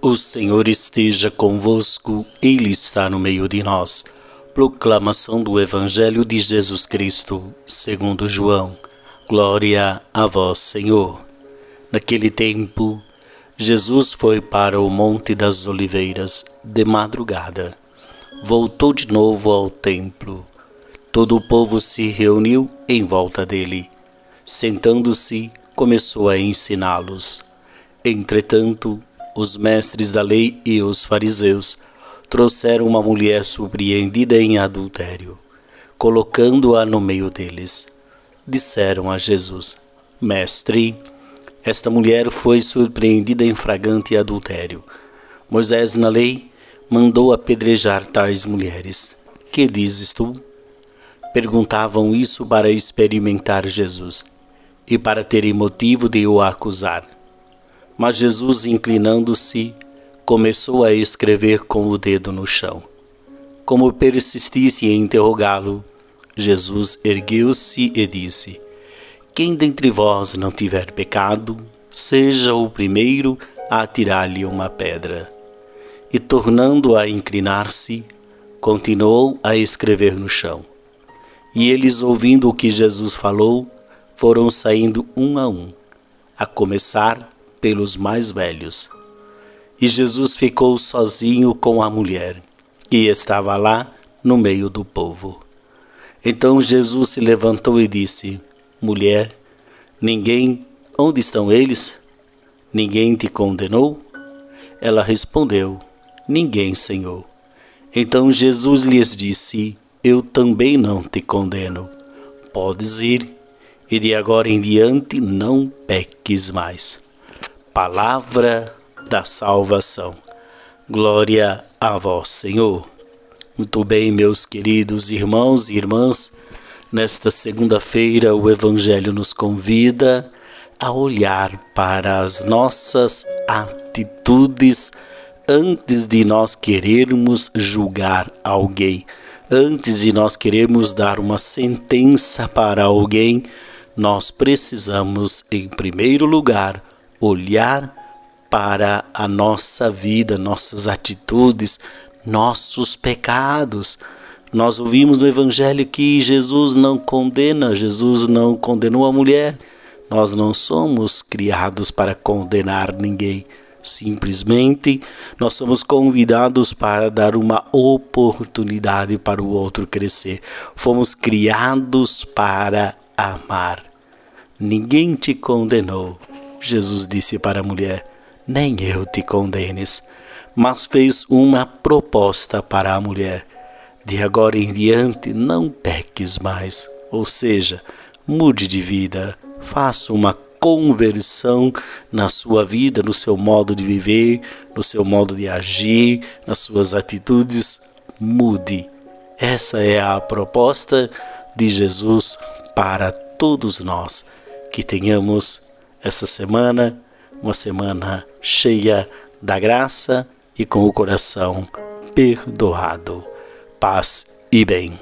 O Senhor esteja convosco, Ele está no meio de nós. Proclamação do Evangelho de Jesus Cristo, segundo João. Glória a vós, Senhor. Naquele tempo, Jesus foi para o Monte das Oliveiras de madrugada. Voltou de novo ao templo. Todo o povo se reuniu em volta dele. Sentando-se, começou a ensiná-los. Entretanto, os mestres da lei e os fariseus trouxeram uma mulher surpreendida em adultério, colocando-a no meio deles. Disseram a Jesus: Mestre, esta mulher foi surpreendida em flagrante adultério. Moisés, na lei, mandou apedrejar tais mulheres. Que dizes tu? Perguntavam isso para experimentar Jesus e para terem motivo de o acusar. Mas Jesus, inclinando-se, começou a escrever com o dedo no chão. Como persistisse em interrogá-lo, Jesus ergueu-se e disse: Quem dentre vós não tiver pecado, seja o primeiro a atirar-lhe uma pedra. E tornando a inclinar-se, continuou a escrever no chão. E eles, ouvindo o que Jesus falou, foram saindo um a um, a começar pelos mais velhos. E Jesus ficou sozinho com a mulher, que estava lá no meio do povo. Então Jesus se levantou e disse: Mulher, ninguém, onde estão eles? Ninguém te condenou? Ela respondeu: Ninguém, Senhor. Então Jesus lhes disse: Eu também não te condeno. Podes ir, e de agora em diante não peques mais palavra da salvação. Glória a vós, Senhor. Muito bem, meus queridos irmãos e irmãs, nesta segunda-feira o Evangelho nos convida a olhar para as nossas atitudes antes de nós querermos julgar alguém, antes de nós querermos dar uma sentença para alguém, nós precisamos, em primeiro lugar, olhar para a nossa vida, nossas atitudes, nossos pecados. Nós ouvimos no Evangelho que Jesus não condena, Jesus não condenou a mulher. Nós não somos criados para condenar ninguém. Simplesmente nós somos convidados para dar uma oportunidade para o outro crescer. Fomos criados para amar. Ninguém te condenou, Jesus disse para a mulher: Nem eu te condenes. Mas fez uma proposta para a mulher: De agora em diante não peques mais. Ou seja, mude de vida, faça uma conversão na sua vida, no seu modo de viver, no seu modo de agir, nas suas atitudes. Mude. Essa é a proposta de Jesus para todos nós, que tenhamos essa semana, uma semana cheia da graça e com o coração perdoado. Paz e bem.